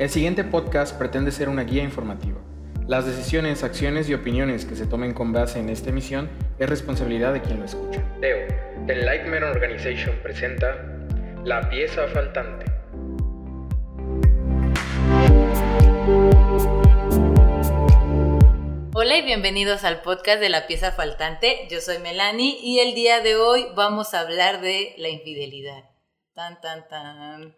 El siguiente podcast pretende ser una guía informativa. Las decisiones, acciones y opiniones que se tomen con base en esta emisión es responsabilidad de quien lo escucha. Teo, The Lightman Organization presenta La pieza faltante. Hola y bienvenidos al podcast de La pieza faltante. Yo soy Melanie y el día de hoy vamos a hablar de la infidelidad. Tan, tan, tan.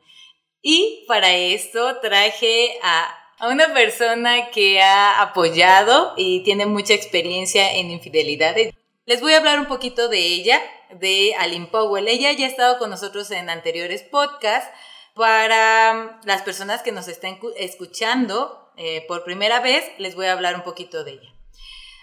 Y para esto traje a, una persona que ha apoyado y tiene mucha experiencia en infidelidades. Les voy a hablar un poquito de ella, de Aline Powell. Ella ya ha estado con nosotros en anteriores podcasts. Para las personas que nos estén escuchando eh, por primera vez, les voy a hablar un poquito de ella.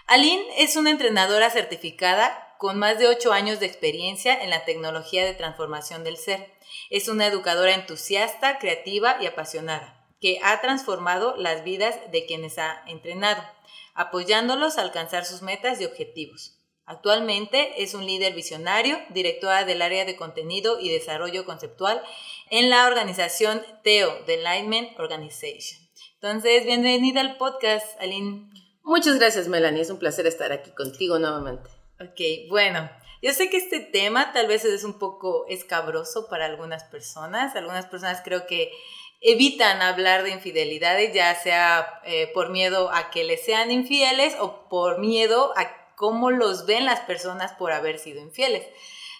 Aline es una entrenadora certificada con más de ocho años de experiencia en la tecnología de transformación del ser. Es una educadora entusiasta, creativa y apasionada, que ha transformado las vidas de quienes ha entrenado, apoyándolos a alcanzar sus metas y objetivos. Actualmente es un líder visionario, directora del área de contenido y desarrollo conceptual en la organización TEO, The Enlightenment Organization. Entonces, bienvenida al podcast, Aline. Muchas gracias, Melanie. Es un placer estar aquí contigo nuevamente. Ok, bueno, yo sé que este tema tal vez es un poco escabroso para algunas personas. Algunas personas creo que evitan hablar de infidelidades, ya sea eh, por miedo a que les sean infieles o por miedo a cómo los ven las personas por haber sido infieles.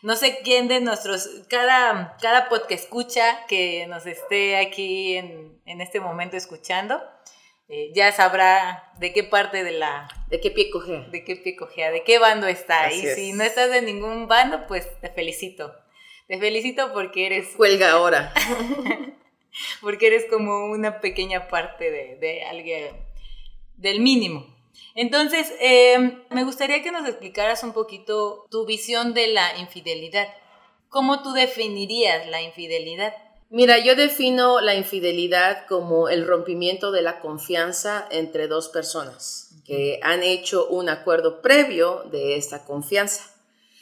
No sé quién de nuestros, cada, cada que escucha que nos esté aquí en, en este momento escuchando, eh, ya sabrá de qué parte de la... De qué pie cogea. De qué pie cogea, de qué bando está. y si no estás de ningún bando, pues te felicito. Te felicito porque eres... Cuelga ahora. porque eres como una pequeña parte de, alguien, del mínimo. Entonces, em, me gustaría que nos explicaras un poquito tu visión de la infidelidad. ¿Cómo tú definirías la infidelidad? Mira, yo defino la infidelidad como el rompimiento de la confianza entre dos personas que han hecho un acuerdo previo de esta confianza.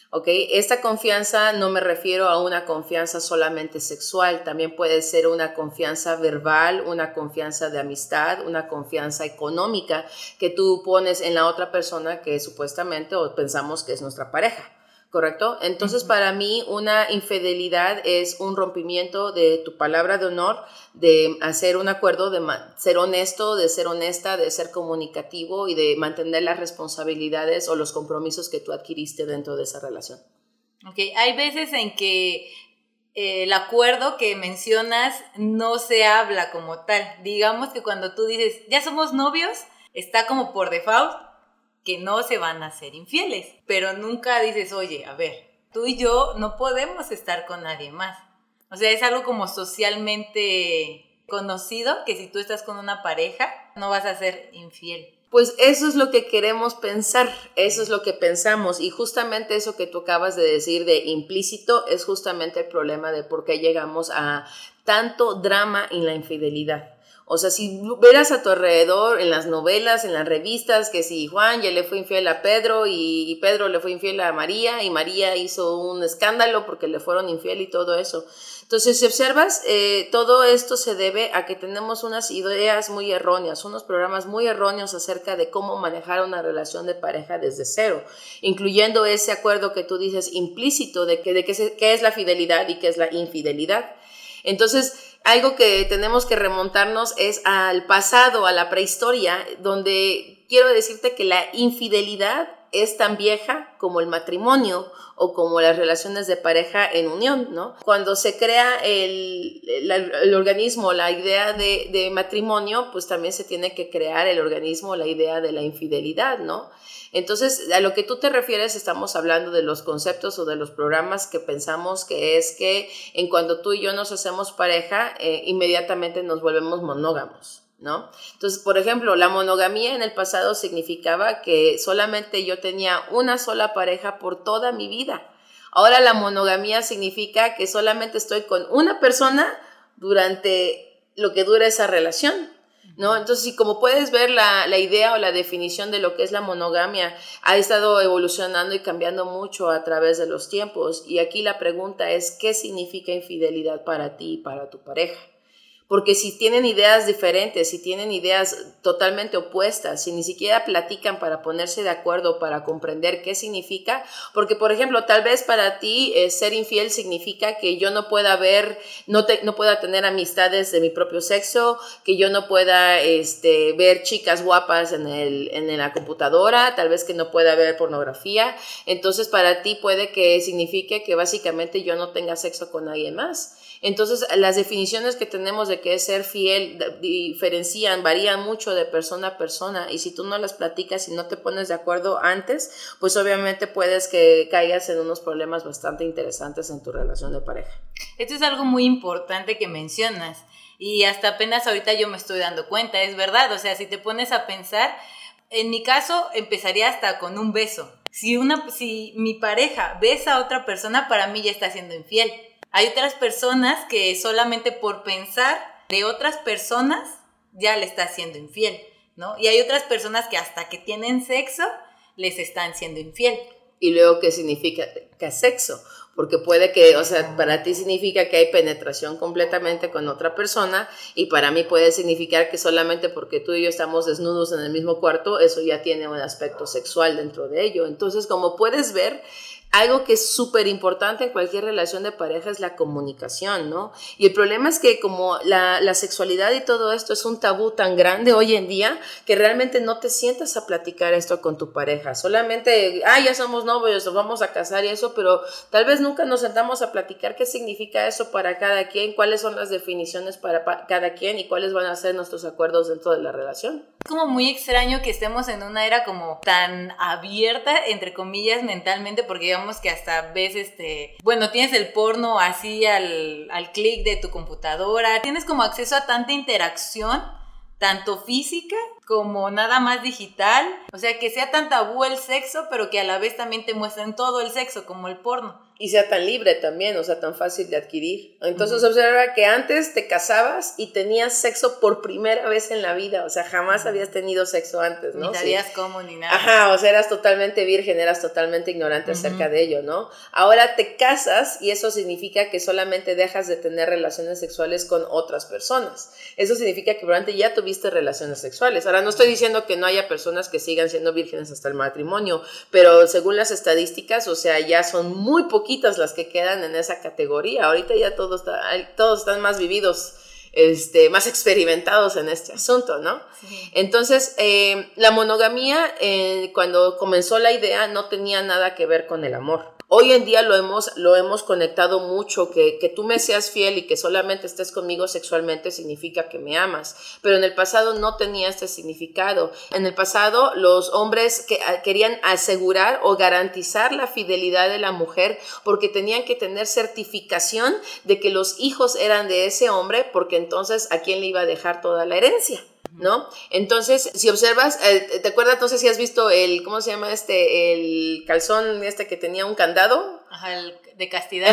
¿Ok? Esta confianza no me refiero a una confianza solamente sexual, también puede ser una confianza verbal, una confianza de amistad, una confianza económica que tú pones en la otra persona que supuestamente o pensamos que es nuestra pareja. ¿Correcto? Entonces, para mí, una infidelidad es un rompimiento de tu palabra de honor, de hacer un acuerdo, de ser honesto, de ser honesta, de ser comunicativo y de mantener las responsabilidades o los compromisos que tú adquiriste dentro de esa relación. Ok, hay veces en que eh, el acuerdo que mencionas no se habla como tal. Digamos que cuando tú dices, ya somos novios, está como por default que no se van a ser infieles, pero nunca dices, oye, a ver, tú y yo no podemos estar con nadie más. O sea, es algo como socialmente conocido que si tú estás con una pareja, no vas a ser infiel. Pues eso es lo que queremos pensar, eso es lo que pensamos y justamente eso que tú acabas de decir de implícito es justamente el problema de por qué llegamos a tanto drama en la infidelidad. O sea, si verás a tu alrededor en las novelas, en las revistas, que si Juan ya le fue infiel a Pedro y, Pedro le fue infiel a María y María hizo un escándalo porque le fueron infiel y todo eso. Entonces, si observas, eh, todo esto se debe a que tenemos unas ideas muy erróneas, unos programas muy erróneos acerca de cómo manejar una relación de pareja desde cero, incluyendo ese acuerdo que tú dices implícito de, que, de qué es la fidelidad y qué es la infidelidad. Entonces, algo que tenemos que remontarnos es al pasado, a la prehistoria, donde quiero decirte que la infidelidad es tan vieja como el matrimonio o como las relaciones de pareja en unión, ¿no? Cuando se crea el, el, organismo, la idea de, de, matrimonio, pues también se tiene que crear el organismo, la idea de la infidelidad, ¿no? Entonces, a lo que tú te refieres, estamos hablando de los conceptos o de los programas que pensamos que es que en cuando tú y yo nos hacemos pareja, eh, inmediatamente nos volvemos monógamos. ¿No? Entonces, por ejemplo, la monogamía en el pasado significaba que solamente yo tenía una sola pareja por toda mi vida. Ahora la monogamía significa que solamente estoy con una persona durante lo que dura esa relación. ¿No? Entonces, si como puedes ver, la, la, idea o la definición de lo que es la monogamia ha estado evolucionando y cambiando mucho a través de los tiempos. Y aquí la pregunta es, ¿qué significa infidelidad para ti y para tu pareja? Porque si tienen ideas diferentes, si tienen ideas totalmente opuestas, si ni siquiera platican para ponerse de acuerdo, para comprender qué significa, porque por ejemplo, tal vez para ti eh, ser infiel significa que yo no pueda ver, no, no pueda tener amistades de mi propio sexo, que yo no pueda este, ver chicas guapas en, el, en la computadora, tal vez que no pueda ver pornografía. Entonces para ti puede que signifique que básicamente yo no tenga sexo con alguien más. Entonces, las definiciones que tenemos de qué es ser fiel diferencian, varían mucho de persona a persona y si tú no las platicas y no te pones de acuerdo antes, pues obviamente puedes que caigas en unos problemas bastante interesantes en tu relación de pareja. Esto es algo muy importante que mencionas y hasta apenas ahorita yo me estoy dando cuenta, es verdad, o sea, si te pones a pensar, en mi caso empezaría hasta con un beso. Si, una, si mi pareja besa a otra persona, para mí ya está siendo infiel hay otras personas que solamente por pensar de otras personas ya le está siendo infiel, ¿no? Y hay otras personas que hasta que tienen sexo les están siendo infiel. Y luego, ¿qué significa que sexo? Porque puede que, o sea, para ti significa que hay penetración completamente con otra persona y para mí puede significar que solamente porque tú y yo estamos desnudos en el mismo cuarto, eso ya tiene un aspecto sexual dentro de ello. Entonces, como puedes ver, algo que es súper importante en cualquier relación de pareja es la comunicación, ¿no? Y el problema es que como la, sexualidad y todo esto es un tabú tan grande hoy en día, que realmente no te sientas a platicar esto con tu pareja. Solamente, ah, ya somos novios, nos vamos a casar y eso, pero tal vez nunca nos sentamos a platicar qué significa eso para cada quien, cuáles son las definiciones para cada quien y cuáles van a ser nuestros acuerdos dentro de la relación. Como muy extraño que estemos en una era como tan abierta, entre comillas, mentalmente, porque digamos que hasta ves este, bueno, tienes el porno así al, al clic de tu computadora, tienes como acceso a tanta interacción, tanto física como nada más digital, o sea, que sea tan tabú el sexo, pero que a la vez también te muestren todo el sexo, como el porno y sea tan libre también, o sea, tan fácil de adquirir. Entonces observa que antes te casabas y tenías sexo por primera vez en la vida, o sea, jamás habías tenido sexo antes, ¿no? Ni sabías cómo ni nada. Ajá, o sea, eras totalmente virgen, eras totalmente ignorante acerca de ello, ¿no? Ahora te casas y eso significa que solamente dejas de tener relaciones sexuales con otras personas. Eso significa que durante ya tuviste relaciones sexuales. Ahora no estoy diciendo que no haya personas que sigan siendo vírgenes hasta el matrimonio, pero según las estadísticas, o sea, ya son muy poquitos las que quedan en esa categoría. Ahorita ya todos, todos están más vividos, este, más experimentados en este asunto, ¿no? Entonces, eh, la monogamía, eh, cuando comenzó la idea, no tenía nada que ver con el amor. Hoy en día lo hemos, lo hemos conectado mucho, que, que tú me seas fiel y que solamente estés conmigo sexualmente significa que me amas, pero en el pasado no tenía este significado. En el pasado los hombres que, ah, querían asegurar o garantizar la fidelidad de la mujer porque tenían que tener certificación de que los hijos eran de ese hombre porque entonces a quién le iba a dejar toda la herencia. ¿No? Entonces, si observas, eh, ¿te acuerdas? No sé si has visto el, ¿cómo se llama este? El calzón este que tenía un candado. Ajá, el de castidad.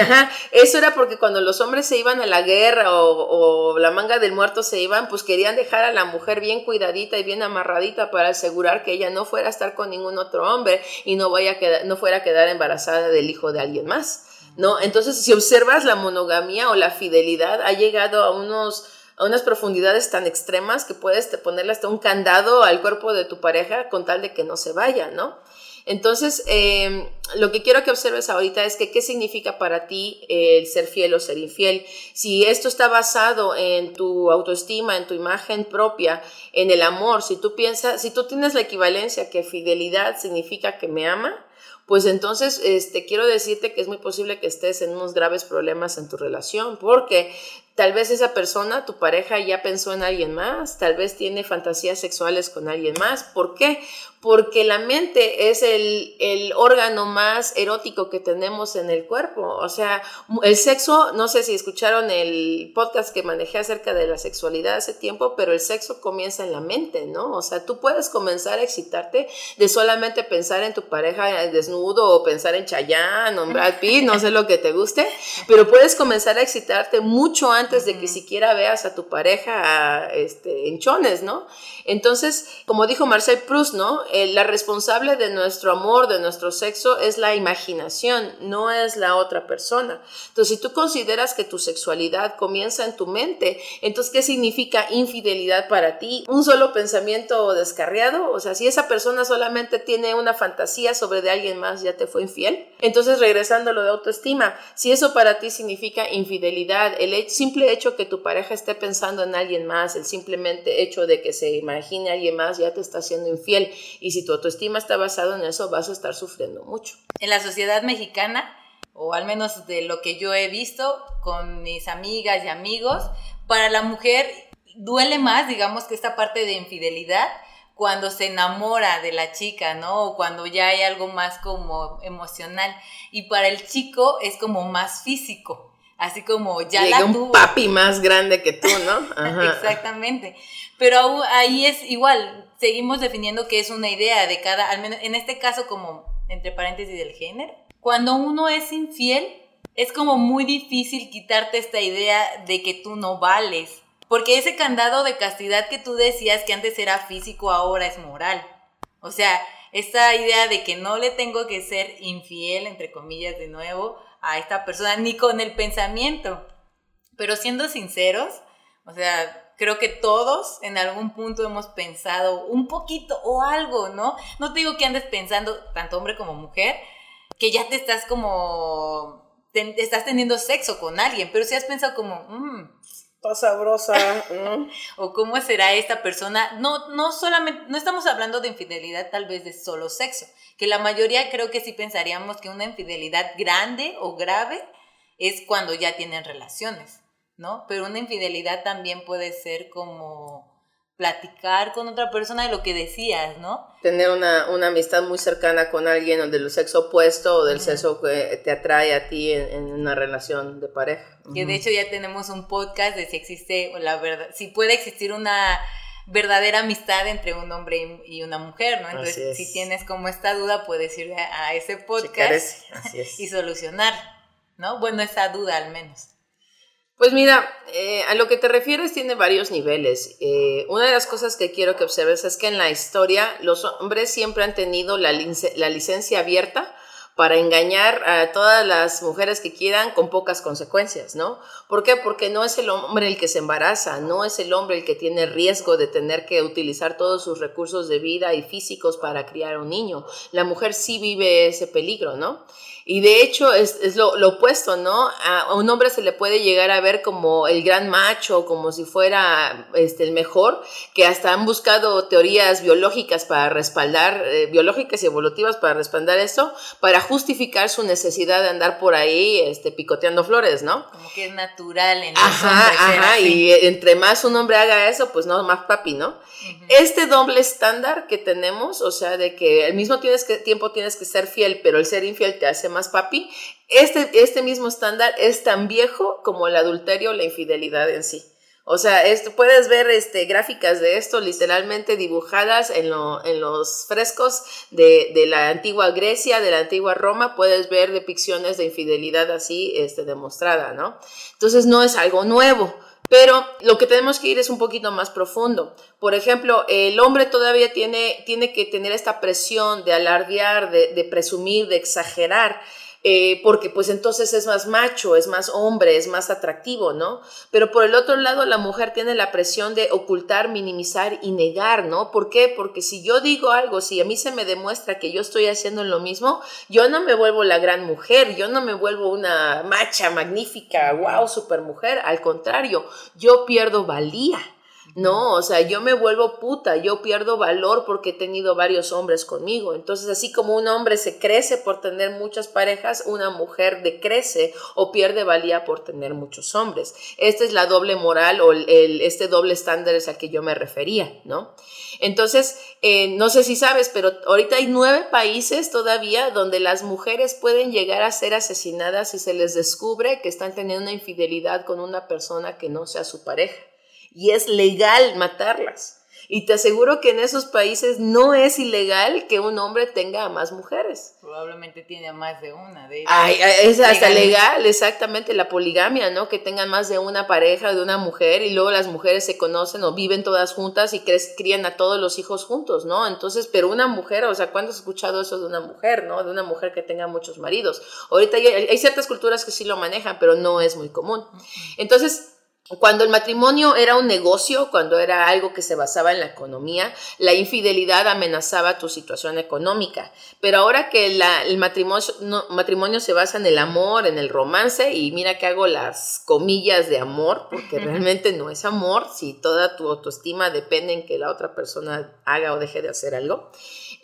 Ajá, eso era porque cuando los hombres se iban a la guerra o, la manga del muerto se iban, pues querían dejar a la mujer bien cuidadita y bien amarradita para asegurar que ella no fuera a estar con ningún otro hombre y no, vaya a quedar, no fuera a quedar embarazada del hijo de alguien más. ¿No? Entonces, si observas la monogamía o la fidelidad, ha llegado a unos a unas profundidades tan extremas que puedes ponerle hasta un candado al cuerpo de tu pareja con tal de que no se vaya, ¿no? Entonces, em, lo que quiero que observes ahorita es que qué significa para ti el ser fiel o ser infiel. Si esto está basado en tu autoestima, en tu imagen propia, en el amor, si tú piensas, si tú tienes la equivalencia que fidelidad significa que me ama, pues entonces este, quiero decirte que es muy posible que estés en unos graves problemas en tu relación, porque Tal vez esa persona, tu pareja, ya pensó en alguien más, tal vez tiene fantasías sexuales con alguien más. ¿Por qué? porque la mente es el, el, órgano más erótico que tenemos en el cuerpo. O sea, el sexo, no sé si escucharon el podcast que manejé acerca de la sexualidad hace tiempo, pero el sexo comienza en la mente, ¿no? O sea, tú puedes comenzar a excitarte de solamente pensar en tu pareja desnudo o pensar en Chayanne o en Brad Pitt, no sé lo que te guste, pero puedes comenzar a excitarte mucho antes de que siquiera veas a tu pareja este, en chones, ¿no? Entonces, como dijo Marcel Proust, ¿no? la responsable de nuestro amor, de nuestro sexo, es la imaginación, no es la otra persona. Entonces, si tú consideras que tu sexualidad comienza en tu mente, entonces, ¿qué significa infidelidad para ti? ¿Un solo pensamiento descarriado? O sea, si esa persona solamente tiene una fantasía sobre de alguien más, ya te fue infiel. Entonces, regresando a lo de autoestima, si eso para ti significa infidelidad, el simple hecho que tu pareja esté pensando en alguien más, el simplemente hecho de que se imagine a alguien más, ya te está haciendo infiel. Y si tu autoestima está basado en eso, vas a estar sufriendo mucho. En la sociedad mexicana, o al menos de lo que yo he visto con mis amigas y amigos, para la mujer duele más, digamos, que esta parte de infidelidad cuando se enamora de la chica, ¿no? O cuando ya hay algo más como emocional. Y para el chico es como más físico. Así como ya la tuvo. un papi más grande que tú, ¿no? Exactamente. Pero ahí es igual, seguimos definiendo que es una idea de cada, al menos en este caso como entre paréntesis del género. Cuando uno es infiel, es como muy difícil quitarte esta idea de que tú no vales. Porque ese candado de castidad que tú decías que antes era físico, ahora es moral. O sea, esta idea de que no le tengo que ser infiel, entre comillas, de nuevo, a esta persona, ni con el pensamiento. Pero siendo sinceros, o sea, creo que todos en algún punto hemos pensado un poquito o algo, ¿no? No te digo que andes pensando, tanto hombre como mujer, que ya te estás como, estás teniendo sexo con alguien, pero si has pensado como, mmm, sabrosa, o cómo será esta persona. No, no solamente, no estamos hablando de infidelidad tal vez de solo sexo, que la mayoría creo que sí pensaríamos que una infidelidad grande o grave es cuando ya tienen relaciones. ¿no? Pero una infidelidad también puede ser como platicar con otra persona de lo que decías, ¿no? Tener una, amistad muy cercana con alguien del sexo opuesto o del sexo que te atrae a ti en, una relación de pareja. Que de hecho ya tenemos un podcast de si existe la verdad, si puede existir una verdadera amistad entre un hombre y una mujer, ¿no? Entonces, si tienes como esta duda, puedes ir a, ese podcast y solucionar, ¿no? Bueno, esa duda al menos. Pues mira, eh, a lo que te refieres tiene varios niveles. Eh, una de las cosas que quiero que observes es que en la historia los hombres siempre han tenido la, la licencia abierta para engañar a todas las mujeres que quieran con pocas consecuencias, ¿no? ¿Por qué? Porque no es el hombre el que se embaraza, no es el hombre el que tiene riesgo de tener que utilizar todos sus recursos de vida y físicos para criar a un niño. La mujer sí vive ese peligro, ¿no? Y de hecho es, lo, opuesto, ¿no? A un hombre se le puede llegar a ver como el gran macho, como si fuera este, el mejor, que hasta han buscado teorías biológicas para respaldar, eh, biológicas y evolutivas para respaldar eso, para justificar su necesidad de andar por ahí este, picoteando flores, ¿no? Como que es natural en Ajá, ajá, y entre más un hombre haga eso, pues no, más papi, ¿no? Este doble estándar que tenemos, o sea, de que al mismo tienes que, tiempo tienes que ser fiel, pero el ser infiel te hace más papi, este, este mismo estándar es tan viejo como el adulterio o la infidelidad en sí. O sea, esto, puedes ver este, gráficas de esto literalmente dibujadas en, en los frescos de, de, la antigua Grecia, de la antigua Roma, puedes ver depicciones de infidelidad así este, demostrada, ¿no? Entonces no es algo nuevo. Pero lo que tenemos que ir es un poquito más profundo. Por ejemplo, el hombre todavía tiene, tiene que tener esta presión de alardear, de, de presumir, de exagerar. Eh, porque pues entonces es más macho, es más hombre, es más atractivo, ¿no? Pero por el otro lado, la mujer tiene la presión de ocultar, minimizar y negar, ¿no? ¿Por qué? Porque si yo digo algo, si a mí se me demuestra que yo estoy haciendo lo mismo, yo no me vuelvo la gran mujer, yo no me vuelvo una macha magnífica, wow, super mujer, al contrario, yo pierdo valía. No, o sea, yo me vuelvo puta, yo pierdo valor porque he tenido varios hombres conmigo. Entonces, así como un hombre se crece por tener muchas parejas, una mujer decrece o pierde valía por tener muchos hombres. Esta es la doble moral o el, este doble estándar es al que yo me refería, ¿no? Entonces, eh, no sé si sabes, pero ahorita hay nueve países todavía donde las mujeres pueden llegar a ser asesinadas si se les descubre que están teniendo una infidelidad con una persona que no sea su pareja y es legal matarlas. Y te aseguro que en esos países no es ilegal que un hombre tenga a más mujeres. Probablemente tiene a más de una. De Ay, es hasta legal, exactamente, la poligamia, ¿no? Que tengan más de una pareja, de una mujer, y luego las mujeres se conocen o viven todas juntas y crían a todos los hijos juntos, ¿no? Entonces, pero una mujer, o sea, ¿cuándo has escuchado eso de una mujer, ¿no? De una mujer que tenga muchos maridos. Ahorita hay, hay ciertas culturas que sí lo manejan, pero no es muy común. Entonces, cuando el matrimonio era un negocio, cuando era algo que se basaba en la economía, la infidelidad amenazaba tu situación económica. Pero ahora que el matrimonio, matrimonio se basa en el amor, en el romance, y mira que hago las comillas de amor, porque realmente no es amor, si toda tu autoestima depende en que la otra persona haga o deje de hacer algo.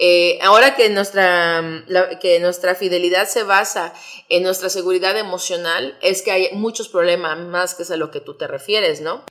Eh, ahora que nuestra, que nuestra fidelidad se basa en nuestra seguridad emocional, es que hay muchos problemas más que es a lo que tú te refieres, ¿no?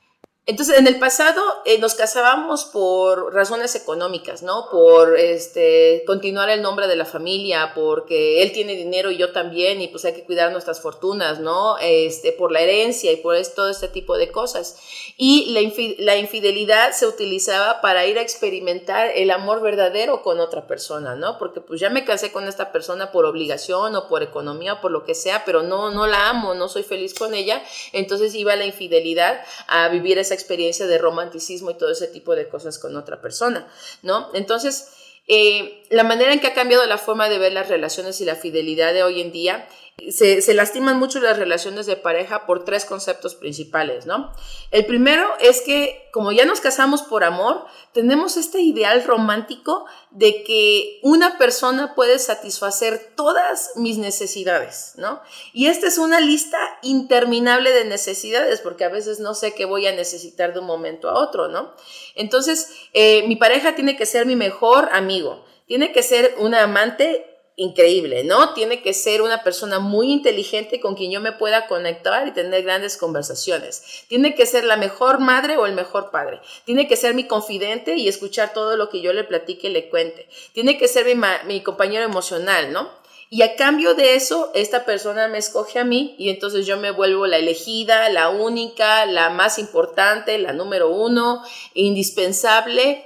Entonces, en el pasado eh, nos casábamos por razones económicas, ¿no? Por este, continuar el nombre de la familia, porque él tiene dinero y yo también, y pues hay que cuidar nuestras fortunas, ¿no? Este, por la herencia y por todo este tipo de cosas. Y la, la infidelidad se utilizaba para ir a experimentar el amor verdadero con otra persona, ¿no? Porque pues ya me casé con esta persona por obligación o por economía o por lo que sea, pero no, no la amo, no soy feliz con ella. Entonces iba la infidelidad a vivir esa experiencia de romanticismo y todo ese tipo de cosas con otra persona, ¿no? Entonces, eh, la manera en que ha cambiado la forma de ver las relaciones y la fidelidad de hoy en día se, lastiman mucho las relaciones de pareja por tres conceptos principales, ¿no? El primero es que como ya nos casamos por amor, tenemos este ideal romántico de que una persona puede satisfacer todas mis necesidades, ¿no? Y esta es una lista interminable de necesidades, porque a veces no sé qué voy a necesitar de un momento a otro, ¿no? Entonces, eh, mi pareja tiene que ser mi mejor amigo, tiene que ser una amante increíble, ¿no? Tiene que ser una persona muy inteligente con quien yo me pueda conectar y tener grandes conversaciones. Tiene que ser la mejor madre o el mejor padre. Tiene que ser mi confidente y escuchar todo lo que yo le platique y le cuente. Tiene que ser mi, mi compañero emocional, ¿no? Y a cambio de eso, esta persona me escoge a mí y entonces yo me vuelvo la elegida, la única, la más importante, la número uno, indispensable.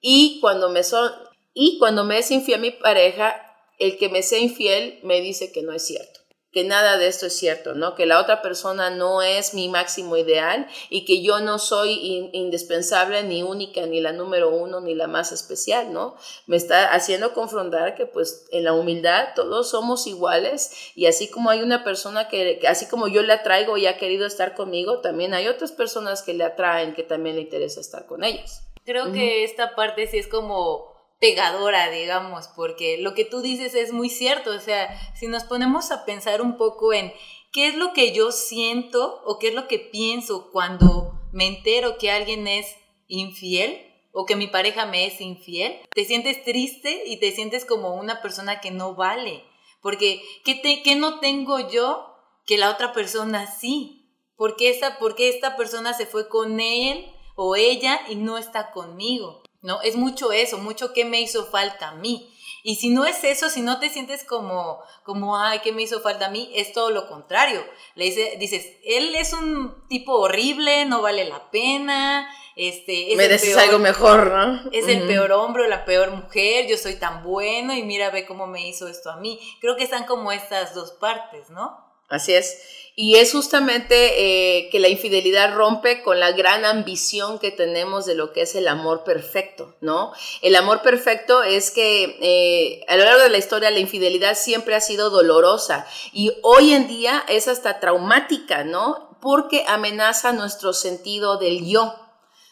Y cuando me son, y cuando me es infiel mi pareja, el que me sea infiel me dice que no es cierto, que nada de esto es cierto, ¿no? Que la otra persona no es mi máximo ideal y que yo no soy indispensable ni única, ni la número uno, ni la más especial, ¿no? Me está haciendo confrontar que pues en la humildad todos somos iguales y así como hay una persona que, así como yo le atraigo y ha querido estar conmigo, también hay otras personas que le atraen que también le interesa estar con ellas. Creo que esta parte sí es como pegadora, digamos, porque lo que tú dices es muy cierto, o sea, si nos ponemos a pensar un poco en qué es lo que yo siento o qué es lo que pienso cuando me entero que alguien es infiel o que mi pareja me es infiel, te sientes triste y te sientes como una persona que no vale, porque ¿qué, te, qué no tengo yo que la otra persona sí? ¿Por qué, esta, ¿Por qué esta persona se fue con él o ella y no está conmigo? ¿No? Es mucho eso, mucho que me hizo falta a mí. Y si no es eso, si no te sientes como, como, ay, ¿qué me hizo falta a mí? Es todo lo contrario. Le dice, dices, él es un tipo horrible, no vale la pena, este... Es Mereces algo mejor, ¿no? Es el peor hombre o la peor mujer, yo soy tan bueno y mira, ve cómo me hizo esto a mí. Creo que están como estas dos partes, ¿no? Así es. Y es justamente eh, que la infidelidad rompe con la gran ambición que tenemos de lo que es el amor perfecto, ¿no? El amor perfecto es que eh, a lo largo de la historia la infidelidad siempre ha sido dolorosa y hoy en día es hasta traumática, ¿no? Porque amenaza nuestro sentido del yo.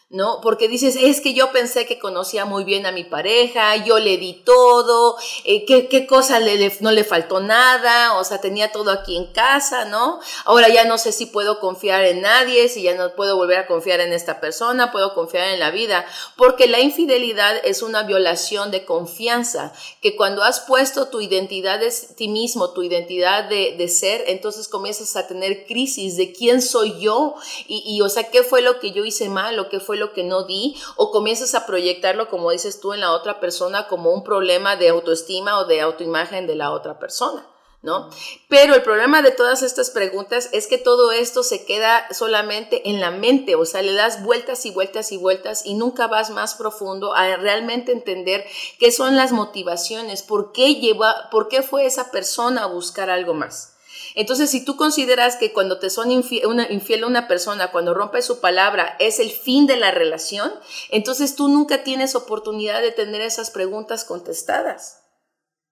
¿No? Porque dices, es que yo pensé que conocía muy bien a mi pareja, yo le di todo, eh, ¿qué, qué, cosa le, no le faltó nada, o sea, tenía todo aquí en casa, ¿no? Ahora ya no sé si puedo confiar en nadie, si ya no puedo volver a confiar en esta persona, puedo confiar en la vida, porque la infidelidad es una violación de confianza, que cuando has puesto tu identidad de ti mismo, tu identidad de, de ser, entonces comienzas a tener crisis de quién soy yo y, y, o sea, qué fue lo que yo hice mal, lo que fue lo que no di, o comienzas a proyectarlo, como dices tú, en la otra persona como un problema de autoestima o de autoimagen de la otra persona. ¿no? Pero el problema de todas estas preguntas es que todo esto se queda solamente en la mente, o sea, le das vueltas y vueltas y vueltas y nunca vas más profundo a realmente entender qué son las motivaciones, por qué lleva, por qué fue esa persona a buscar algo más. Entonces, si tú consideras que cuando te son infiel una, una persona, cuando rompe su palabra, es el fin de la relación, entonces tú nunca tienes oportunidad de tener esas preguntas contestadas.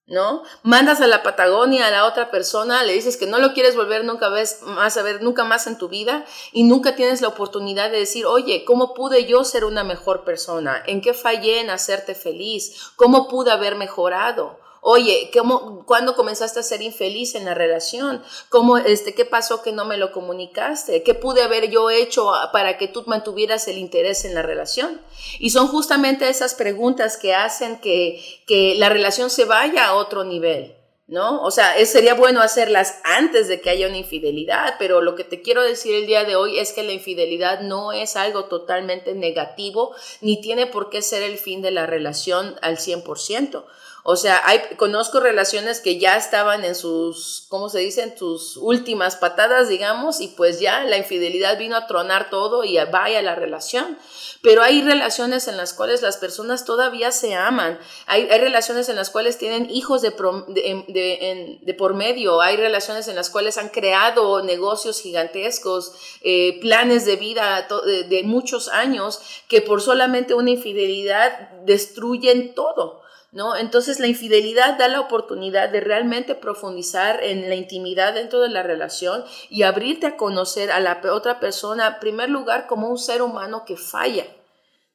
¿no? Mandas a la Patagonia a la otra persona, le dices que no lo quieres volver nunca más a ver, nunca más en tu vida y nunca tienes la oportunidad de decir, oye, ¿cómo pude yo ser una mejor persona? ¿En qué fallé en hacerte feliz? ¿Cómo pude haber mejorado? Oye, ¿cómo, ¿cuándo comenzaste a ser infeliz en la relación? ¿Cómo, este, ¿Qué pasó que no me lo comunicaste? ¿Qué pude haber yo hecho para que tú mantuvieras el interés en la relación? Y son justamente esas preguntas que hacen que, que la relación se vaya a otro nivel. ¿no? O sea, sería bueno hacerlas antes de que haya una infidelidad, pero lo que te quiero decir el día de hoy es que la infidelidad no es algo totalmente negativo, ni tiene por qué ser el fin de la relación al 100%. O sea, conozco relaciones que ya estaban en sus, ¿cómo se dice? En sus últimas patadas, digamos, y pues ya la infidelidad vino a tronar todo y vaya la relación. Pero hay relaciones en las cuales las personas todavía se aman. Hay, relaciones en las cuales tienen hijos de, por medio. Hay relaciones en las cuales han creado negocios gigantescos, eh, planes de vida de muchos años que por solamente una infidelidad destruyen todo. ¿No? Entonces la infidelidad da la oportunidad de realmente profundizar en la intimidad dentro de la relación y abrirte a conocer a la otra persona, en primer lugar, como un ser humano que falla.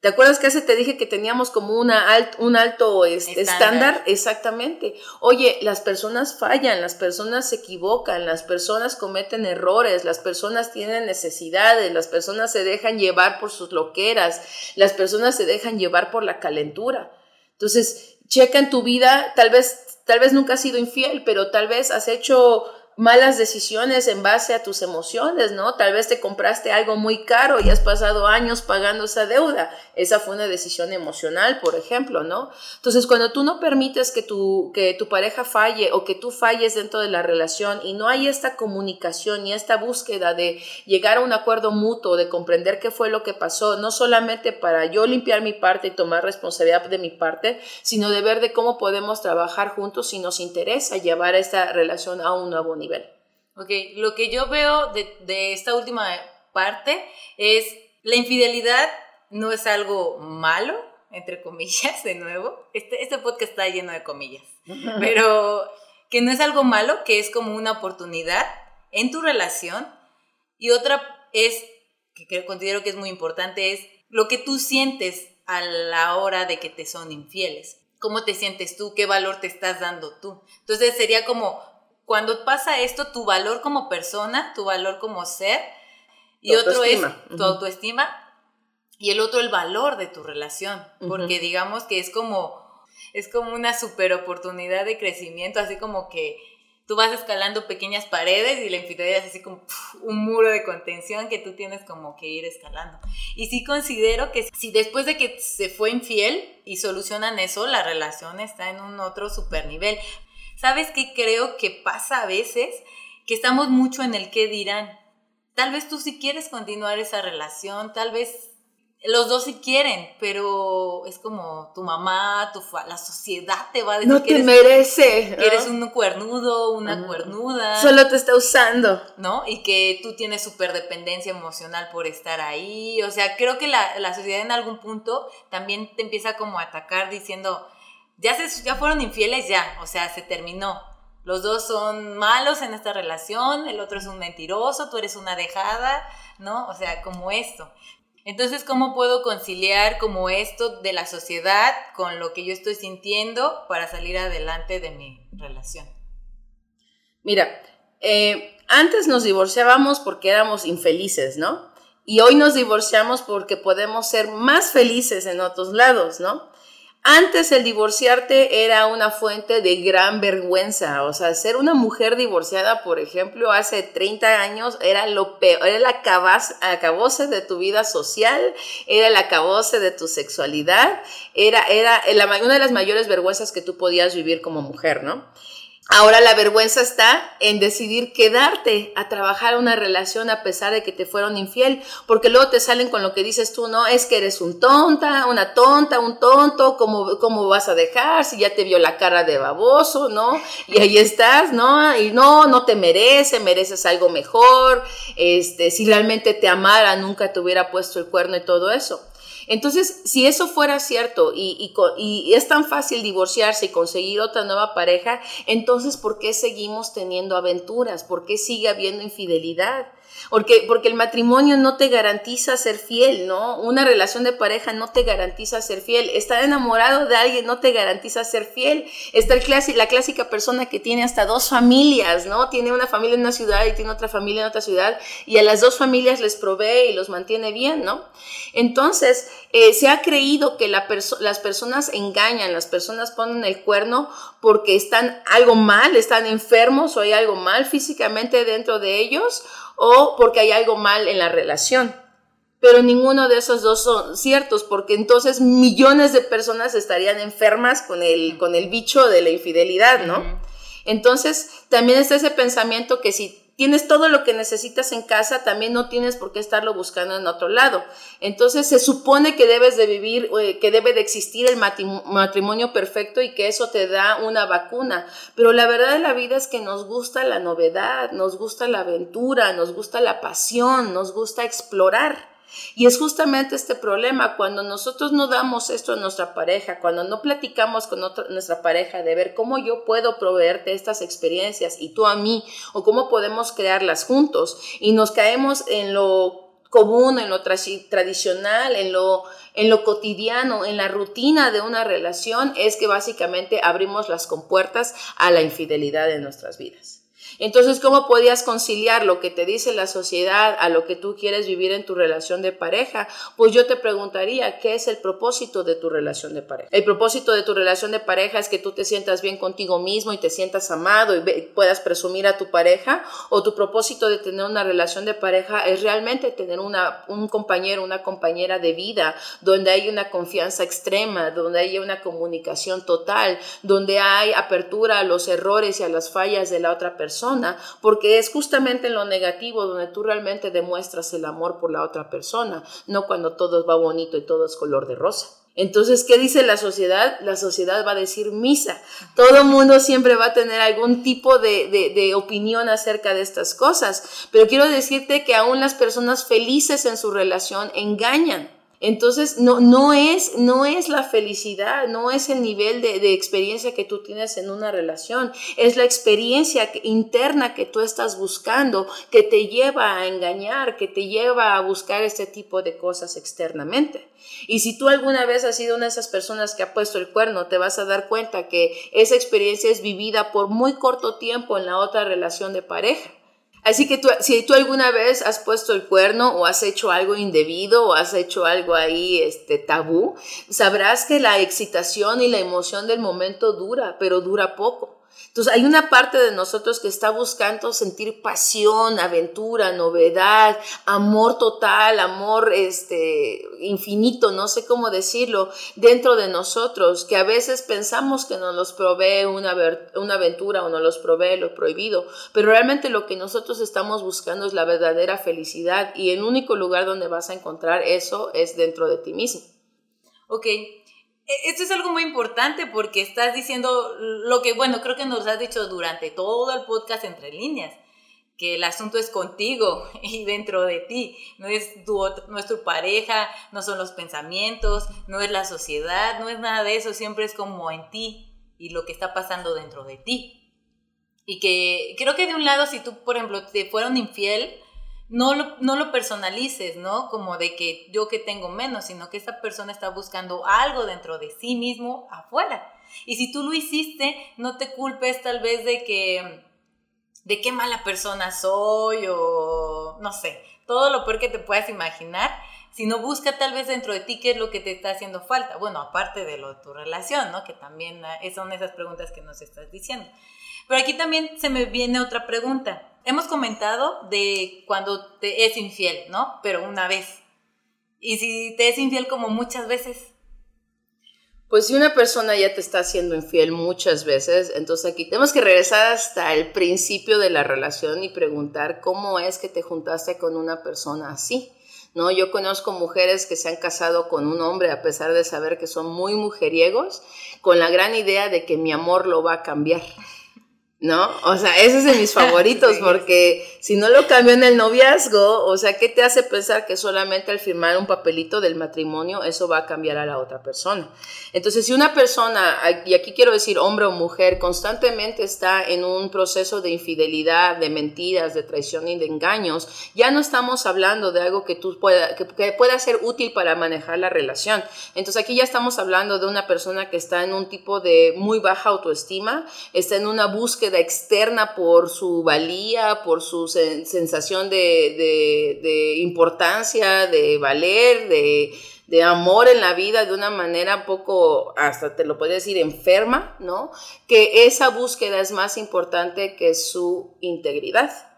¿Te acuerdas que hace te dije que teníamos como una un alto estándar. Exactamente. Oye, las personas fallan, las personas se equivocan, las personas cometen errores, las personas tienen necesidades, las personas se dejan llevar por sus loqueras, las personas se dejan llevar por la calentura. Entonces, checa en tu vida, tal vez, tal vez nunca has sido infiel, pero tal vez has hecho malas decisiones en base a tus emociones, ¿no? Tal vez te compraste algo muy caro y has pasado años pagando esa deuda. Esa fue una decisión emocional, por ejemplo, ¿no? Entonces, cuando tú no permites que tu, que tu pareja falle o que tú falles dentro de la relación y no hay esta comunicación y esta búsqueda de llegar a un acuerdo mutuo, de comprender qué fue lo que pasó, no solamente para yo limpiar mi parte y tomar responsabilidad de mi parte, sino de ver de cómo podemos trabajar juntos si nos interesa llevar esta relación a un nuevo nivel. Ok, lo que yo veo de, esta última parte es la infidelidad no es algo malo, entre comillas, de nuevo. Este, este podcast está lleno de comillas, pero que no es algo malo, que es como una oportunidad en tu relación. Y otra es, que considero que es muy importante, es lo que tú sientes a la hora de que te son infieles. ¿Cómo te sientes tú? ¿Qué valor te estás dando tú? Entonces sería como cuando pasa esto, tu valor como persona, tu valor como ser, y otro es tu autoestima, y el otro el valor de tu relación, porque digamos que es como, es como una super oportunidad de crecimiento, así como que tú vas escalando pequeñas paredes y la infidelidad es así como un muro de contención que tú tienes como que ir escalando. Y sí considero que si después de que se fue infiel y solucionan eso, la relación está en un otro super nivel. ¿Sabes qué creo que pasa a veces? Que estamos mucho en el qué dirán. Tal vez tú sí quieres continuar esa relación, tal vez los dos sí quieren, pero es como tu mamá, tu la sociedad te va a decir no que te merece, que eres un cuernudo, una cuernuda. Solo te está usando. ¿No? Y que tú tienes súper dependencia emocional por estar ahí. O sea, creo que la, la sociedad en algún punto también te empieza como a atacar diciendo, ya, se, ya fueron infieles, ya, o sea, se terminó. Los dos son malos en esta relación, el otro es un mentiroso, tú eres una dejada, ¿no? O sea, como esto. Entonces, ¿cómo puedo conciliar como esto de la sociedad con lo que yo estoy sintiendo para salir adelante de mi relación? Mira, eh, antes nos divorciábamos porque éramos infelices, ¿no? Y hoy nos divorciamos porque podemos ser más felices en otros lados, ¿no? Antes el divorciarte era una fuente de gran vergüenza, o sea, ser una mujer divorciada, por ejemplo, hace 30 años era lo peor, era el acabose de tu vida social, era el acabose de tu sexualidad, era, era una de las mayores vergüenzas que tú podías vivir como mujer, ¿no? Ahora la vergüenza está en decidir quedarte a trabajar una relación a pesar de que te fueron infiel, porque luego te salen con lo que dices tú, no, es que eres un tonta, una tonta, un tonto, ¿cómo, cómo vas a dejar si ya te vio la cara de baboso, ¿no? Y ahí estás, ¿no? Y no, no te merece, mereces algo mejor, este, si realmente te amara, nunca te hubiera puesto el cuerno y todo eso. Entonces, si eso fuera cierto y, es tan fácil divorciarse y conseguir otra nueva pareja, entonces, ¿por qué seguimos teniendo aventuras? ¿Por qué sigue habiendo infidelidad? Porque, porque el matrimonio no te garantiza ser fiel, ¿no? Una relación de pareja no te garantiza ser fiel. Estar enamorado de alguien no te garantiza ser fiel. Está el la clásica persona que tiene hasta dos familias, ¿no? Tiene una familia en una ciudad y tiene otra familia en otra ciudad y a las dos familias les provee y los mantiene bien, ¿no? Entonces, eh, se ha creído que la las personas engañan, las personas ponen el cuerno porque están algo mal, están enfermos o hay algo mal físicamente dentro de ellos o porque hay algo mal en la relación. Pero ninguno de esos dos son ciertos, porque entonces millones de personas estarían enfermas con el, con el bicho de la infidelidad, ¿no? Entonces, también está ese pensamiento que si tienes todo lo que necesitas en casa, también no tienes por qué estarlo buscando en otro lado. Entonces se supone que debes de vivir, eh, que debe de existir el matrimonio perfecto y que eso te da una vacuna. Pero la verdad de la vida es que nos gusta la novedad, nos gusta la aventura, nos gusta la pasión, nos gusta explorar. Y es justamente este problema, cuando nosotros no damos esto a nuestra pareja, cuando no platicamos con nuestra pareja de ver cómo yo puedo proveerte estas experiencias y tú a mí, o cómo podemos crearlas juntos, y nos caemos en lo común, en lo tradicional, en lo, en lo cotidiano, en la rutina de una relación, es que básicamente abrimos las compuertas a la infidelidad en nuestras vidas. Entonces, ¿cómo podías conciliar lo que te dice la sociedad a lo que tú quieres vivir en tu relación de pareja? Pues yo te preguntaría, ¿qué es el propósito de tu relación de pareja? El propósito de tu relación de pareja es que tú te sientas bien contigo mismo y te sientas amado y puedas presumir a tu pareja, o tu propósito de tener una relación de pareja es realmente tener una, un compañero, una compañera de vida, donde hay una confianza extrema, donde hay una comunicación total, donde hay apertura a los errores y a las fallas de la otra persona porque es justamente en lo negativo donde tú realmente demuestras el amor por la otra persona, no cuando todo va bonito y todo es color de rosa. Entonces, ¿qué dice la sociedad? La sociedad va a decir misa. Todo mundo siempre va a tener algún tipo de, de, opinión acerca de estas cosas. Pero quiero decirte que aún las personas felices en su relación engañan. Entonces, no, no, es, no es la felicidad, no es el nivel de, experiencia que tú tienes en una relación, es la experiencia interna que tú estás buscando, que te lleva a engañar, que te lleva a buscar este tipo de cosas externamente. Y si tú alguna vez has sido una de esas personas que ha puesto el cuerno, te vas a dar cuenta que esa experiencia es vivida por muy corto tiempo en la otra relación de pareja. Así que tú, si tú alguna vez has puesto el cuerno o has hecho algo indebido o has hecho algo ahí este, tabú, sabrás que la excitación y la emoción del momento dura, pero dura poco. Entonces hay una parte de nosotros que está buscando sentir pasión, aventura, novedad, amor total, amor este, infinito, no sé cómo decirlo, dentro de nosotros, que a veces pensamos que nos los provee una, una aventura o nos los provee lo prohibido, pero realmente lo que nosotros estamos buscando es la verdadera felicidad y el único lugar donde vas a encontrar eso es dentro de ti mismo. Ok, esto es algo muy importante porque estás diciendo lo que, bueno, creo que nos has dicho durante todo el podcast entre líneas, que el asunto es contigo y dentro de ti, no es tu, no es pareja, no son los pensamientos, no es la sociedad, no es nada de eso, siempre es como en ti y lo que está pasando dentro de ti. Y que creo que de un lado, si tú, por ejemplo, te fueron infiel, no lo, no lo personalices, ¿no? Como de que yo que tengo menos, sino que esa persona está buscando algo dentro de sí mismo afuera. Y si tú lo hiciste, no te culpes tal vez de que, de qué mala persona soy o no sé, todo lo peor que te puedas imaginar, sino busca tal vez dentro de ti qué es lo que te está haciendo falta. Bueno, aparte de lo de tu relación, ¿no? Que también ah, son esas preguntas que nos estás diciendo. Pero aquí también se me viene otra pregunta hemos comentado de cuando te es infiel, ¿no? Pero una vez. Y si te es infiel como muchas veces. Pues si una persona ya te está haciendo infiel muchas veces, entonces aquí tenemos que regresar hasta el principio de la relación y preguntar cómo es que te juntaste con una persona así. ¿no? Yo conozco mujeres que se han casado con un hombre a pesar de saber que son muy mujeriegos, con la gran idea de que mi amor lo va a cambiar. ¿No? O sea, ese es de mis favoritos, porque si no lo cambió en el noviazgo, o sea, ¿qué te hace pensar que solamente al firmar un papelito del matrimonio eso va a cambiar a la otra persona? Entonces, si una persona, y aquí quiero decir hombre o mujer, constantemente está en un proceso de infidelidad, de mentiras, de traición y de engaños, ya no estamos hablando de algo que tú pueda, que, que pueda ser útil para manejar la relación. Entonces, aquí ya estamos hablando de una persona que está en un tipo de muy baja autoestima, está en una búsqueda externa por su valía, por su sensación de, importancia, de valer, de, de, amor en la vida de una manera poco, hasta te lo puedo decir, enferma, ¿no? Que esa búsqueda es más importante que su integridad.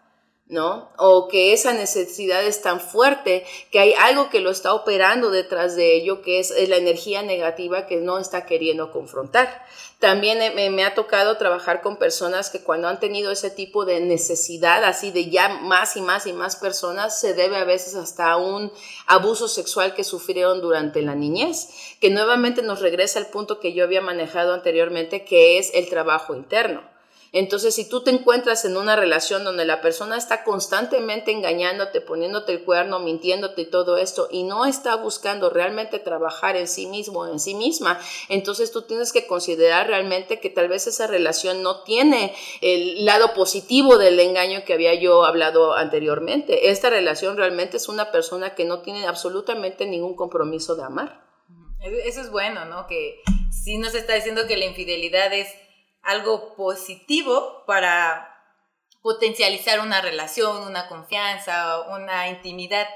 O que esa necesidad es tan fuerte que hay algo que lo está operando detrás de ello, que es, la energía negativa que no está queriendo confrontar. También me, ha tocado trabajar con personas que cuando han tenido ese tipo de necesidad, así de ya más y más y más personas, se debe a veces hasta a un abuso sexual que sufrieron durante la niñez, que nuevamente nos regresa al punto que yo había manejado anteriormente, que es el trabajo interno. Entonces, si tú te encuentras en una relación donde la persona está constantemente engañándote, poniéndote el cuerno, mintiéndote y todo esto, y no está buscando realmente trabajar en sí mismo en sí misma, entonces tú tienes que considerar realmente que tal vez esa relación no tiene el lado positivo del engaño que había yo hablado anteriormente. Esta relación realmente es una persona que no tiene absolutamente ningún compromiso de amar. Eso es bueno, ¿no? Que si nos está diciendo que la infidelidad es algo positivo para potencializar una relación, una confianza, una intimidad,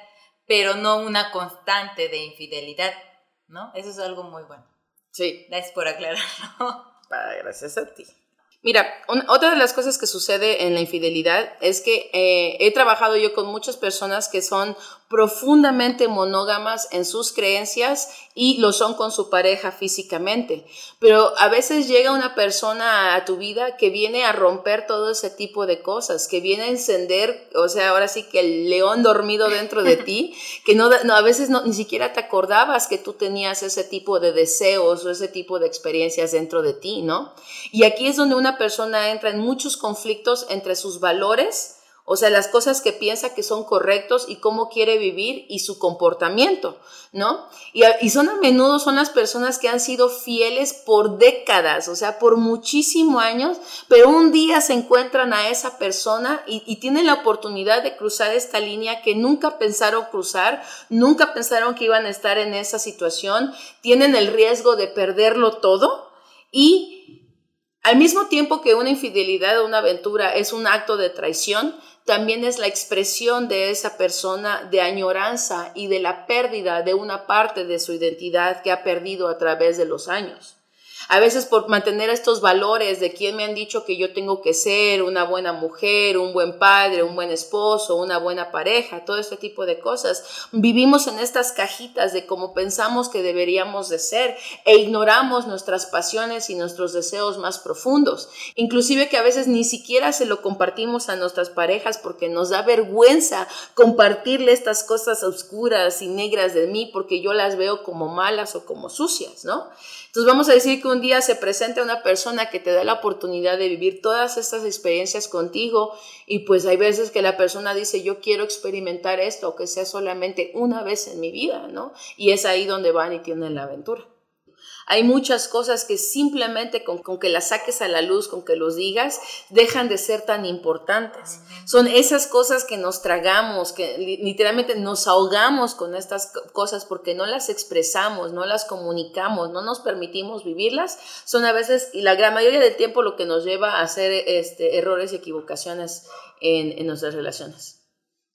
pero no una constante de infidelidad, ¿no? Eso es algo muy bueno. Sí. Gracias por aclararlo. gracias a ti. Mira, otra de las cosas que sucede en la infidelidad es que eh, he trabajado yo con muchas personas que son profundamente monógamas en sus creencias y lo son con su pareja físicamente. Pero a veces llega una persona a tu vida que viene a romper todo ese tipo de cosas, que viene a encender, o sea, ahora sí que el león dormido dentro de ti, que no, a veces no, ni siquiera te acordabas que tú tenías ese tipo de deseos o ese tipo de experiencias dentro de ti, ¿no? Y aquí es donde una persona entra en muchos conflictos entre sus valores, o sea, las cosas que piensa que son correctos y cómo quiere vivir y su comportamiento, ¿no? Y, son a menudo, son las personas que han sido fieles por décadas, o sea, por muchísimos años, pero un día se encuentran a esa persona y, y tienen la oportunidad de cruzar esta línea que nunca pensaron cruzar, nunca pensaron que iban a estar en esa situación, tienen el riesgo de perderlo todo y al mismo tiempo que una infidelidad o una aventura es un acto de traición, también es la expresión de esa persona de añoranza y de la pérdida de una parte de su identidad que ha perdido a través de los años. A veces por mantener estos valores de quién me han dicho que yo tengo que ser una buena mujer, un buen padre, un buen esposo, una buena pareja, todo este tipo de cosas. Vivimos en estas cajitas de cómo pensamos que deberíamos de ser e ignoramos nuestras pasiones y nuestros deseos más profundos. Inclusive que a veces ni siquiera se lo compartimos a nuestras parejas porque nos da vergüenza compartirle estas cosas oscuras y negras de mí porque yo las veo como malas o como sucias, ¿no? Entonces vamos a decir que un día se presenta una persona que te da la oportunidad de vivir todas estas experiencias contigo y pues hay veces que la persona dice yo quiero experimentar esto, aunque sea solamente una vez en mi vida, ¿no? Y es ahí donde van y tienen la aventura. Hay muchas cosas que simplemente con, que las saques a la luz, con que los digas, dejan de ser tan importantes. Son esas cosas que nos tragamos, que literalmente nos ahogamos con estas cosas porque no las expresamos, no las comunicamos, no nos permitimos vivirlas. Son a veces, y la gran mayoría del tiempo, lo que nos lleva a hacer este, errores y equivocaciones en, en nuestras relaciones.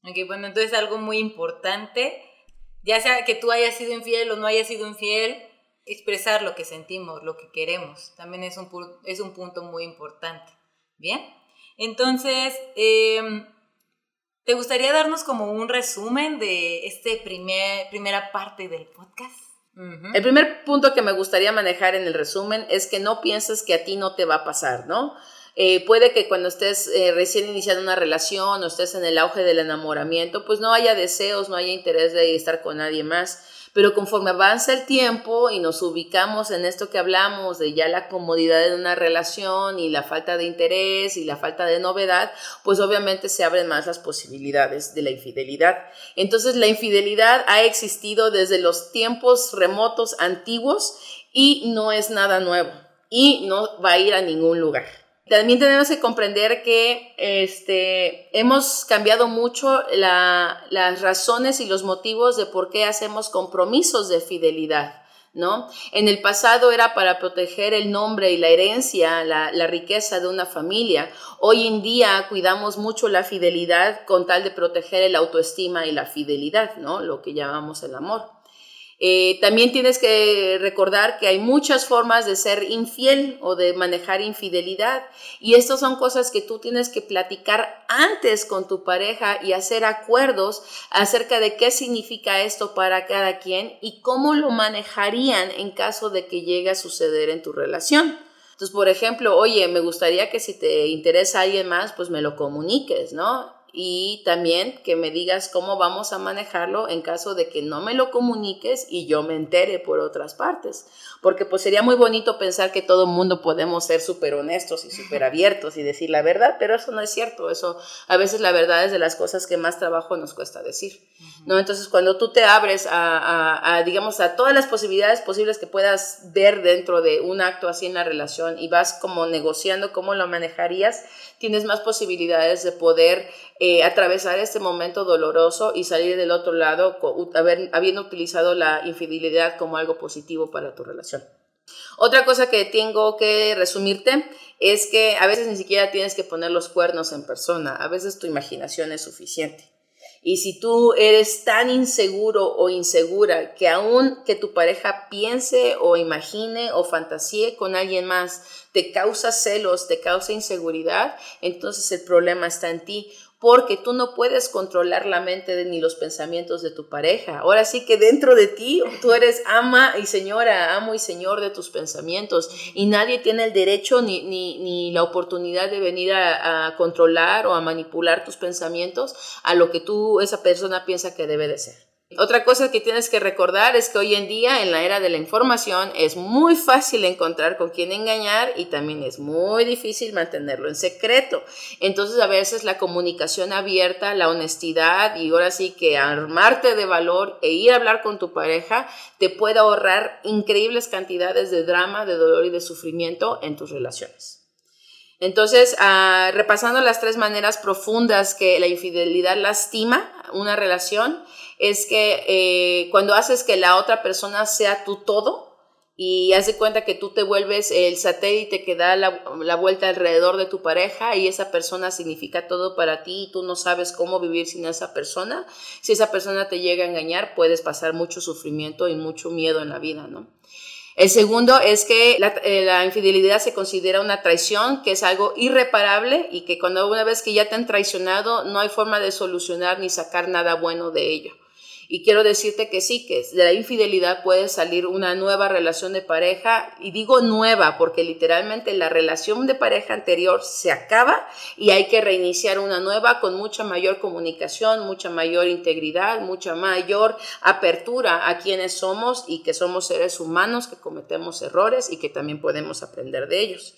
Ok, bueno, entonces algo muy importante, ya sea que tú hayas sido infiel o no hayas sido infiel, expresar lo que sentimos, lo que queremos. También es un, es un punto muy importante. Bien, entonces, em, ¿te gustaría darnos como un resumen de esta primer, primera parte del podcast? El primer punto que me gustaría manejar en el resumen es que no pienses que a ti no te va a pasar, ¿no? Eh, puede que cuando estés eh, recién iniciando una relación o estés en el auge del enamoramiento, pues no haya deseos, no haya interés de estar con nadie más. Pero conforme avanza el tiempo y nos ubicamos en esto que hablamos de ya la comodidad de una relación y la falta de interés y la falta de novedad, pues obviamente se abren más las posibilidades de la infidelidad. Entonces la infidelidad ha existido desde los tiempos remotos antiguos y no es nada nuevo y no va a ir a ningún lugar. También tenemos que comprender que este, hemos cambiado mucho las razones y los motivos de por qué hacemos compromisos de fidelidad. ¿No? En el pasado era para proteger el nombre y la herencia, la, la, riqueza de una familia. Hoy en día cuidamos mucho la fidelidad con tal de proteger el autoestima y la fidelidad, ¿no? Lo que llamamos el amor. Eh, también tienes que recordar que hay muchas formas de ser infiel o de manejar infidelidad y estas son cosas que tú tienes que platicar antes con tu pareja y hacer acuerdos acerca de qué significa esto para cada quien y cómo lo manejarían en caso de que llegue a suceder en tu relación. Entonces, por ejemplo, oye, me gustaría que si te interesa alguien más, pues me lo comuniques, ¿no? Y también que me digas cómo vamos a manejarlo en caso de que no me lo comuniques y yo me entere por otras partes. Porque pues sería muy bonito pensar que todo el mundo podemos ser súper honestos y súper abiertos y decir la verdad, pero eso no es cierto. Eso a veces la verdad es de las cosas que más trabajo nos cuesta decir. ¿no? Entonces cuando tú te abres a, a, digamos, a todas las posibilidades posibles que puedas ver dentro de un acto así en la relación y vas como negociando cómo lo manejarías, tienes más posibilidades de poder eh, atravesar este momento doloroso y salir del otro lado habiendo utilizado la infidelidad como algo positivo para tu relación. Otra cosa que tengo que resumirte es que a veces ni siquiera tienes que poner los cuernos en persona, a veces tu imaginación es suficiente. Y si tú eres tan inseguro o insegura que aún que tu pareja piense o imagine o fantasíe con alguien más, te causa celos, te causa inseguridad, entonces el problema está en ti porque tú no puedes controlar la mente de, ni los pensamientos de tu pareja. Ahora sí que dentro de ti tú eres ama y señora, amo y señor de tus pensamientos y nadie tiene el derecho ni, ni, la oportunidad de venir a, a, controlar o a manipular tus pensamientos a lo que tú, esa persona piensa que debe de ser. Otra cosa que tienes que recordar es que hoy en día, en la era de la información, es muy fácil encontrar con quién engañar y también es muy difícil mantenerlo en secreto. Entonces, a veces la comunicación abierta, la honestidad y ahora sí que armarte de valor e ir a hablar con tu pareja te puede ahorrar increíbles cantidades de drama, de dolor y de sufrimiento en tus relaciones. Entonces, ah, repasando las tres maneras profundas que la infidelidad lastima una relación, es que eh, cuando haces que la otra persona sea tu todo y hace cuenta que tú te vuelves el satélite que da la, la, vuelta alrededor de tu pareja y esa persona significa todo para ti y tú no sabes cómo vivir sin esa persona, si esa persona te llega a engañar, puedes pasar mucho sufrimiento y mucho miedo en la vida, ¿no? El segundo es que eh, la, infidelidad se considera una traición, que es algo irreparable y que cuando una vez que ya te han traicionado no hay forma de solucionar ni sacar nada bueno de ello. Y quiero decirte que sí, que de la infidelidad puede salir una nueva relación de pareja. Y digo nueva porque literalmente la relación de pareja anterior se acaba y hay que reiniciar una nueva con mucha mayor comunicación, mucha mayor integridad, mucha mayor apertura a quienes somos y que somos seres humanos, que cometemos errores y que también podemos aprender de ellos.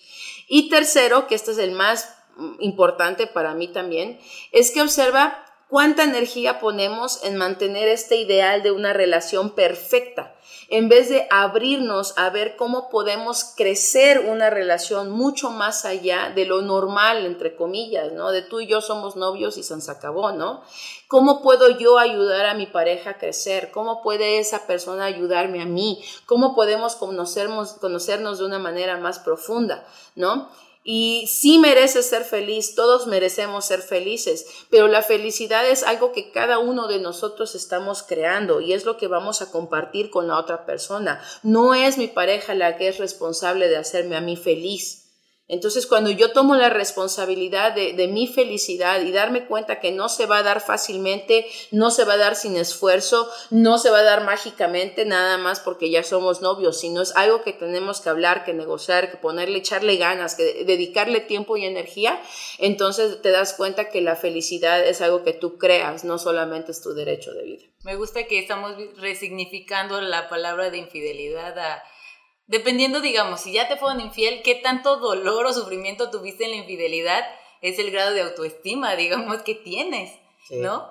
Y tercero, que este es el más importante para mí también, es que observa cuánta energía ponemos en mantener este ideal de una relación perfecta, en vez de abrirnos a ver cómo podemos crecer una relación mucho más allá de lo normal, entre comillas, ¿no? De tú y yo somos novios y se acabó, ¿no? ¿Cómo puedo yo ayudar a mi pareja a crecer? ¿Cómo puede esa persona ayudarme a mí? ¿Cómo podemos conocernos, conocernos de una manera más profunda, ¿no? Y sí mereces ser feliz, todos merecemos ser felices, pero la felicidad es algo que cada uno de nosotros estamos creando y es lo que vamos a compartir con la otra persona. No es mi pareja la que es responsable de hacerme a mí feliz. Entonces, cuando yo tomo la responsabilidad de, mi felicidad y darme cuenta que no se va a dar fácilmente, no se va a dar sin esfuerzo, no se va a dar mágicamente nada más porque ya somos novios, sino es algo que tenemos que hablar, que negociar, que ponerle, echarle ganas, que dedicarle tiempo y energía, entonces te das cuenta que la felicidad es algo que tú creas, no solamente es tu derecho de vida. Me gusta que estamos resignificando la palabra de infidelidad a Dependiendo, digamos, si ya te fueron infiel, qué tanto dolor o sufrimiento tuviste en la infidelidad es el grado de autoestima, digamos, que tienes, ¿no?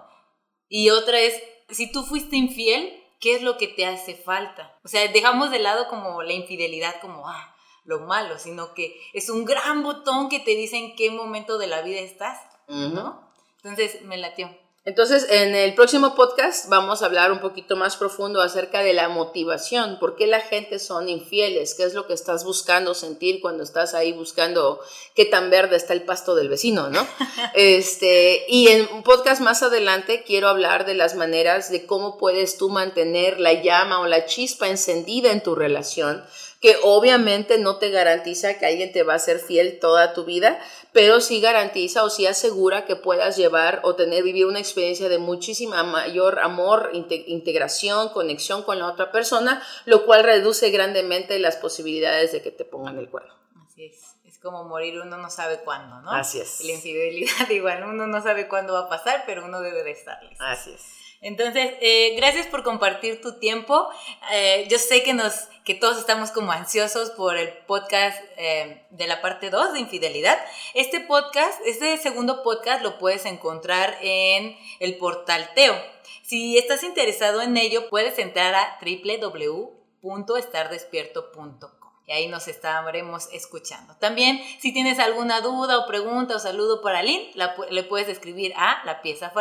Y otra es, si tú fuiste infiel, ¿qué es lo que te hace falta? O sea, dejamos de lado como la infidelidad como, ah, lo malo, sino que es un gran botón que te dice en qué momento de la vida estás, ¿no? Entonces, me latió. Entonces, en el próximo podcast vamos a hablar un poquito más profundo acerca de la motivación, por qué la gente son infieles, qué es lo que estás buscando sentir cuando estás ahí buscando qué tan verde está el pasto del vecino, ¿no? Este, y en un podcast más adelante quiero hablar de las maneras de cómo puedes tú mantener la llama o la chispa encendida en tu relación que obviamente no te garantiza que alguien te va a ser fiel toda tu vida, pero sí garantiza o sí asegura que puedas llevar o tener, vivir una experiencia de muchísima mayor amor, integración, conexión con la otra persona, lo cual reduce grandemente las posibilidades de que te pongan el cuerno. Así es. Es como morir, uno no sabe cuándo, ¿no? Así es. La infidelidad igual, uno no sabe cuándo va a pasar, pero uno debe de estar listo. Así es. Entonces, eh, gracias por compartir tu tiempo. Eh, yo sé que, nos, que todos estamos como ansiosos por el podcast eh, de la parte 2 de infidelidad. Este podcast, este segundo podcast lo puedes encontrar en el portal Teo. Si estás interesado en ello, puedes entrar a www.estardespierto.com y ahí nos estaremos escuchando. También, si tienes alguna duda o pregunta o saludo para Lynn, le puedes escribir a la pieza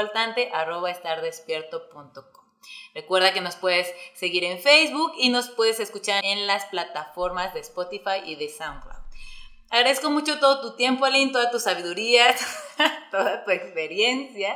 Recuerda que nos puedes seguir en Facebook y nos puedes escuchar en las plataformas de Spotify y de SoundCloud. Agradezco mucho todo tu tiempo, Aline, toda tu sabiduría, toda tu experiencia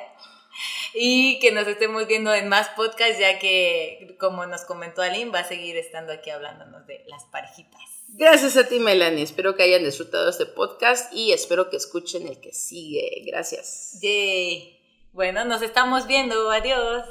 y que nos estemos viendo en más podcasts, ya que, como nos comentó Aline, va a seguir estando aquí hablándonos de las parejitas. Gracias a ti, Melanie. Espero que hayan disfrutado este podcast y espero que escuchen el que sigue. Gracias. Yay. Bueno, nos estamos viendo. Adiós.